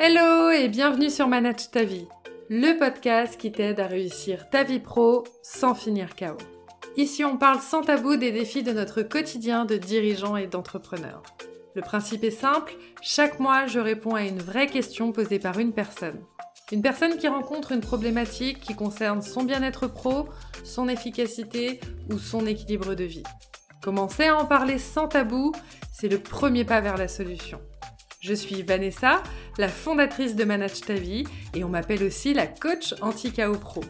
Hello et bienvenue sur Manage ta vie, le podcast qui t'aide à réussir ta vie pro sans finir KO. Ici, on parle sans tabou des défis de notre quotidien de dirigeants et d'entrepreneurs. Le principe est simple, chaque mois, je réponds à une vraie question posée par une personne. Une personne qui rencontre une problématique qui concerne son bien-être pro, son efficacité ou son équilibre de vie. Commencer à en parler sans tabou, c'est le premier pas vers la solution. Je suis Vanessa, la fondatrice de Manage ta vie et on m'appelle aussi la coach anti-KO pro.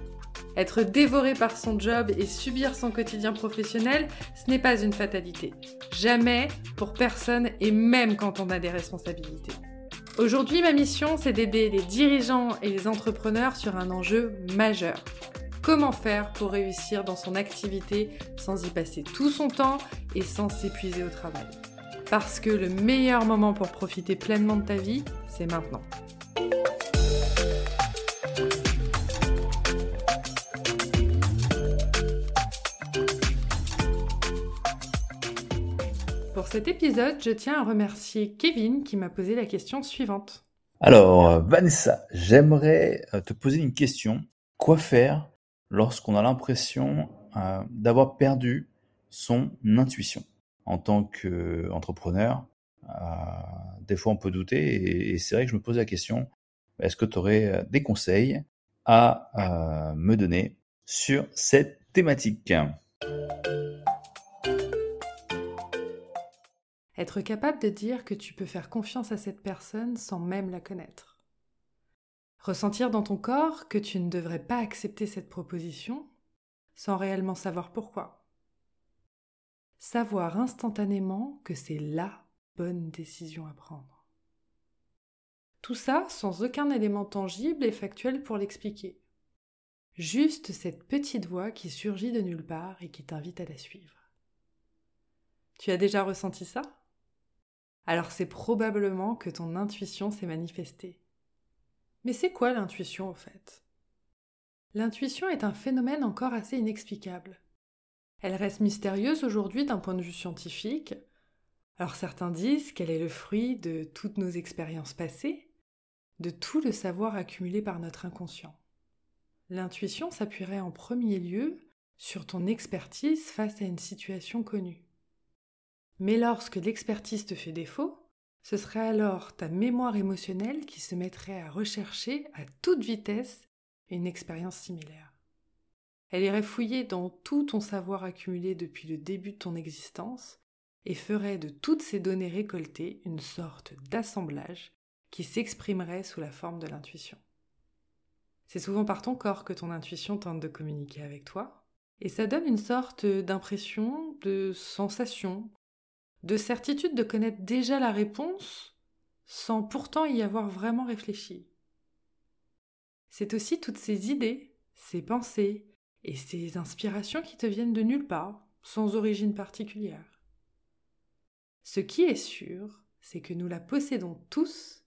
Être dévoré par son job et subir son quotidien professionnel, ce n'est pas une fatalité. Jamais, pour personne et même quand on a des responsabilités. Aujourd'hui, ma mission, c'est d'aider les dirigeants et les entrepreneurs sur un enjeu majeur. Comment faire pour réussir dans son activité sans y passer tout son temps et sans s'épuiser au travail? Parce que le meilleur moment pour profiter pleinement de ta vie, c'est maintenant. Pour cet épisode, je tiens à remercier Kevin qui m'a posé la question suivante. Alors, Vanessa, j'aimerais euh, te poser une question. Quoi faire lorsqu'on a l'impression euh, d'avoir perdu son intuition? En tant qu'entrepreneur, euh, des fois on peut douter et, c'est vrai que je me pose la question, est-ce que tu aurais euh, des conseils à euh, me donner sur cette thématique? Être capable de dire que tu peux faire confiance à cette personne sans même la connaître. Ressentir dans ton corps que tu ne devrais pas accepter cette proposition sans réellement savoir pourquoi savoir instantanément que c'est la bonne décision à prendre. Tout ça sans aucun élément tangible et factuel pour l'expliquer. Juste cette petite voix qui surgit de nulle part et qui t'invite à la suivre. Tu as déjà ressenti ça? Alors c'est probablement que ton intuition s'est manifestée. Mais c'est quoi l'intuition au fait? L'intuition est un phénomène encore assez inexplicable. Elle reste mystérieuse aujourd'hui d'un point de vue scientifique. Alors certains disent qu'elle est le fruit de toutes nos expériences passées, de tout le savoir accumulé par notre inconscient. L'intuition s'appuierait en premier lieu sur ton expertise face à une situation connue. Mais lorsque l'expertise te fait défaut, ce serait alors ta mémoire émotionnelle qui se mettrait à rechercher à toute vitesse une expérience similaire. Elle irait fouiller dans tout ton savoir accumulé depuis le début de ton existence et ferait de toutes ces données récoltées une sorte d'assemblage qui s'exprimerait sous la forme de l'intuition. C'est souvent par ton corps que ton intuition tente de communiquer avec toi, et ça donne une sorte d'impression, de sensation, de certitude de connaître déjà la réponse sans pourtant y avoir vraiment réfléchi. C'est aussi toutes ces idées, ces pensées, et ces inspirations qui te viennent de nulle part, sans origine particulière. Ce qui est sûr, c'est que nous la possédons tous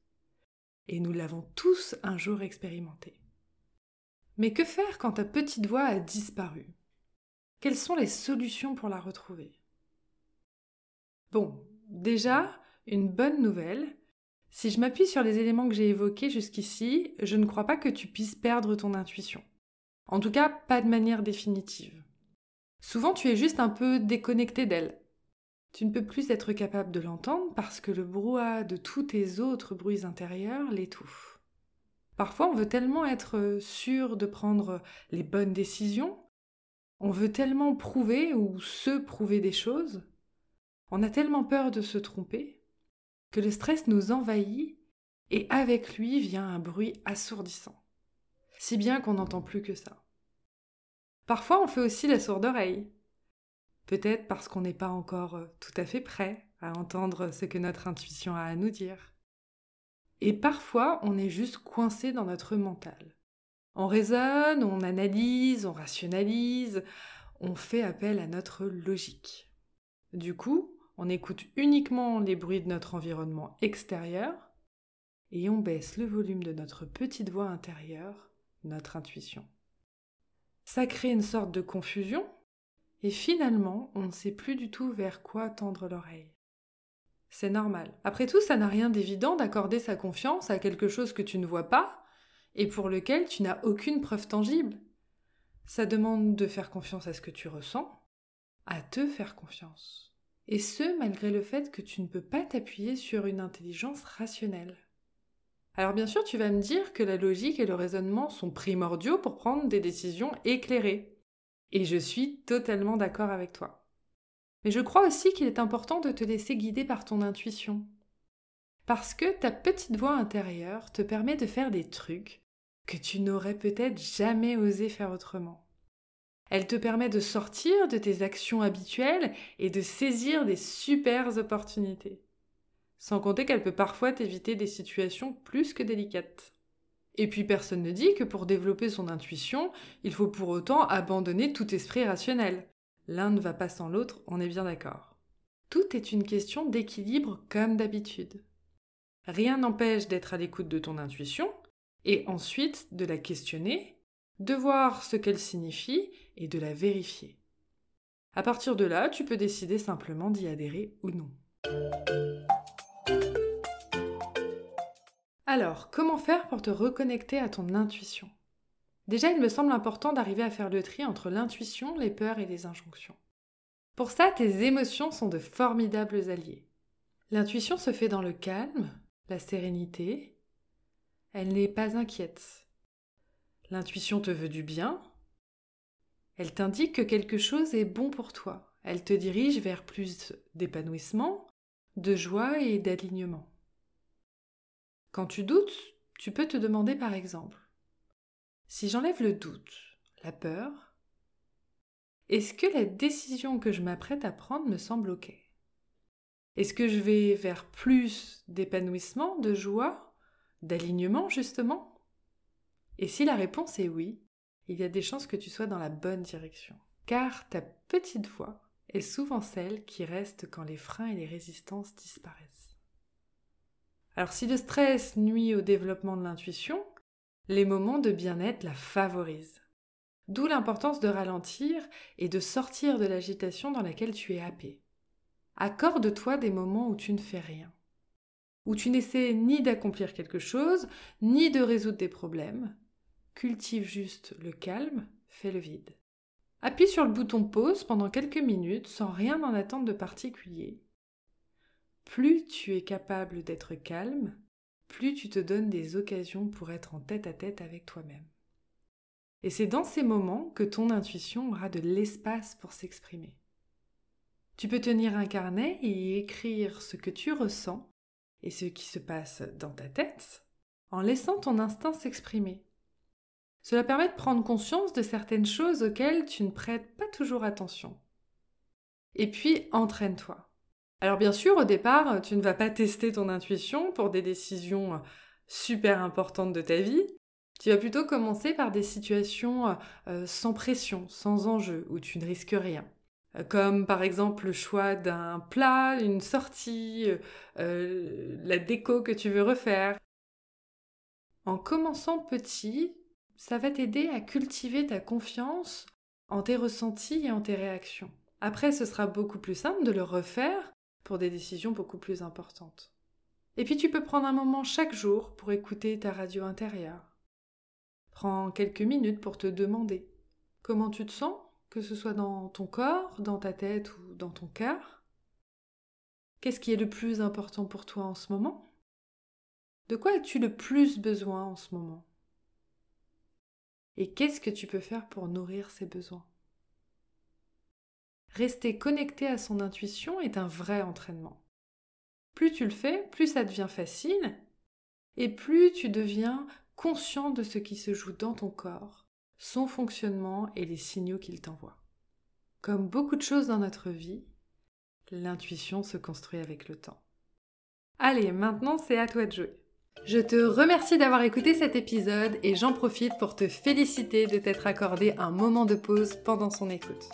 et nous l'avons tous un jour expérimenté. Mais que faire quand ta petite voix a disparu? Quelles sont les solutions pour la retrouver? Bon, déjà, une bonne nouvelle. Si je m'appuie sur les éléments que j'ai évoqués jusqu'ici, je ne crois pas que tu puisses perdre ton intuition. En tout cas, pas de manière définitive. Souvent, tu es juste un peu déconnecté d'elle. Tu ne peux plus être capable de l'entendre parce que le brouhaha de tous tes autres bruits intérieurs l'étouffe. Parfois, on veut tellement être sûr de prendre les bonnes décisions, on veut tellement prouver ou se prouver des choses, on a tellement peur de se tromper, que le stress nous envahit et avec lui vient un bruit assourdissant si bien qu'on n'entend plus que ça. Parfois, on fait aussi la sourde oreille. Peut-être parce qu'on n'est pas encore euh, tout à fait prêt à entendre ce que notre intuition a à nous dire. Et parfois, on est juste coincé dans notre mental. On raisonne, on analyse, on rationalise, on fait appel à notre logique. Du coup, on écoute uniquement les bruits de notre environnement extérieur et on baisse le volume de notre petite voix intérieure notre intuition. Ça crée une sorte de confusion, et finalement, on ne sait plus du tout vers quoi tendre l'oreille. C'est normal. Après tout, ça n'a rien d'évident d'accorder sa confiance à quelque chose que tu ne vois pas et pour lequel tu n'as aucune preuve tangible. Ça demande de faire confiance à ce que tu ressens, à te faire confiance. Et ce, malgré le fait que tu ne peux pas t'appuyer sur une intelligence rationnelle. Alors bien sûr, tu vas me dire que la logique et le raisonnement sont primordiaux pour prendre des décisions éclairées. Et je suis totalement d'accord avec toi. Mais je crois aussi qu'il est important de te laisser guider par ton intuition. Parce que ta petite voix intérieure te permet de faire des trucs que tu n'aurais peut-être jamais osé faire autrement. Elle te permet de sortir de tes actions habituelles et de saisir des super opportunités. Sans compter qu'elle peut parfois t'éviter des situations plus que délicates. Et puis personne ne dit que pour développer son intuition, il faut pour autant abandonner tout esprit rationnel. L'un ne va pas sans l'autre, on est bien d'accord. Tout est une question d'équilibre comme d'habitude. Rien n'empêche d'être à l'écoute de ton intuition, et ensuite de la questionner, de voir ce qu'elle signifie et de la vérifier. À partir de là, tu peux décider simplement d'y adhérer ou non. Alors, comment faire pour te reconnecter à ton intuition? Déjà, il me semble important d'arriver à faire le tri entre l'intuition, les peurs et les injonctions. Pour ça, tes émotions sont de formidables alliés. L'intuition se fait dans le calme, la sérénité. Elle n'est pas inquiète. L'intuition te veut du bien. Elle t'indique que quelque chose est bon pour toi. Elle te dirige vers plus d'épanouissement, de joie et d'alignement. Quand tu doutes, tu peux te demander par exemple, si j'enlève le doute, la peur, est-ce que la décision que je m'apprête à prendre me semble OK? Est-ce que je vais vers plus d'épanouissement, de joie, d'alignement justement? Et si la réponse est oui, il y a des chances que tu sois dans la bonne direction. Car ta petite voix est souvent celle qui reste quand les freins et les résistances disparaissent. Alors si le stress nuit au développement de l'intuition, les moments de bien-être la favorisent. D'où l'importance de ralentir et de sortir de l'agitation dans laquelle tu es happé. Accorde-toi des moments où tu ne fais rien, où tu n'essaies ni d'accomplir quelque chose, ni de résoudre des problèmes. Cultive juste le calme, fais le vide. Appuie sur le bouton pause pendant quelques minutes sans rien en attendre de particulier plus tu es capable d'être calme, plus tu te donnes des occasions pour être en tête à tête avec toi-même. Et c'est dans ces moments que ton intuition aura de l'espace pour s'exprimer. Tu peux tenir un carnet et écrire ce que tu ressens et ce qui se passe dans ta tête en laissant ton instinct s'exprimer. Cela permet de prendre conscience de certaines choses auxquelles tu ne prêtes pas toujours attention. Et puis, entraîne-toi. Alors bien sûr, au départ, tu ne vas pas tester ton intuition pour des décisions super importantes de ta vie. Tu vas plutôt commencer par des situations euh, sans pression, sans enjeu, où tu ne risques rien. Euh, comme par exemple le choix d'un plat, une sortie, euh, la déco que tu veux refaire. En commençant petit, ça va t'aider à cultiver ta confiance en tes ressentis et en tes réactions. Après, ce sera beaucoup plus simple de le refaire pour des décisions beaucoup plus importantes. Et puis tu peux prendre un moment chaque jour pour écouter ta radio intérieure. Prends quelques minutes pour te demander comment tu te sens, que ce soit dans ton corps, dans ta tête ou dans ton cœur. Qu'est-ce qui est le plus important pour toi en ce moment? De quoi as-tu le plus besoin en ce moment? Et qu'est-ce que tu peux faire pour nourrir ces besoins? Rester connecté à son intuition est un vrai entraînement. Plus tu le fais, plus ça devient facile, et plus tu deviens conscient de ce qui se joue dans ton corps, son fonctionnement et les signaux qu'il t'envoie. Comme beaucoup de choses dans notre vie, l'intuition se construit avec le temps. Allez, maintenant c'est à toi de jouer. Je te remercie d'avoir écouté cet épisode et j'en profite pour te féliciter de t'être accordé un moment de pause pendant son écoute.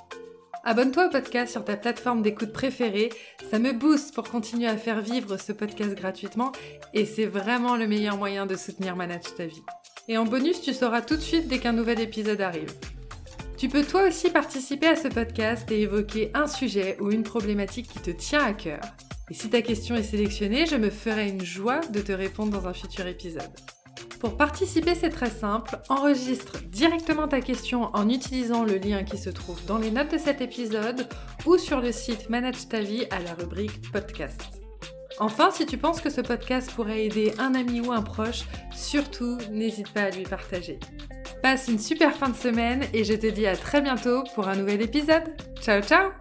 Abonne-toi au podcast sur ta plateforme d'écoute préférée, ça me booste pour continuer à faire vivre ce podcast gratuitement et c'est vraiment le meilleur moyen de soutenir Manage ta. Et en bonus, tu sauras tout de suite dès qu'un nouvel épisode arrive. Tu peux toi aussi participer à ce podcast et évoquer un sujet ou une problématique qui te tient à cœur. Et si ta question est sélectionnée, je me ferai une joie de te répondre dans un futur épisode. Pour participer, c'est très simple. Enregistre directement ta question en utilisant le lien qui se trouve dans les notes de cet épisode ou sur le site Manage ta vie à la rubrique podcast. Enfin, si tu penses que ce podcast pourrait aider un ami ou un proche, surtout n'hésite pas à lui partager. Passe une super fin de semaine et je te dis à très bientôt pour un nouvel épisode. Ciao ciao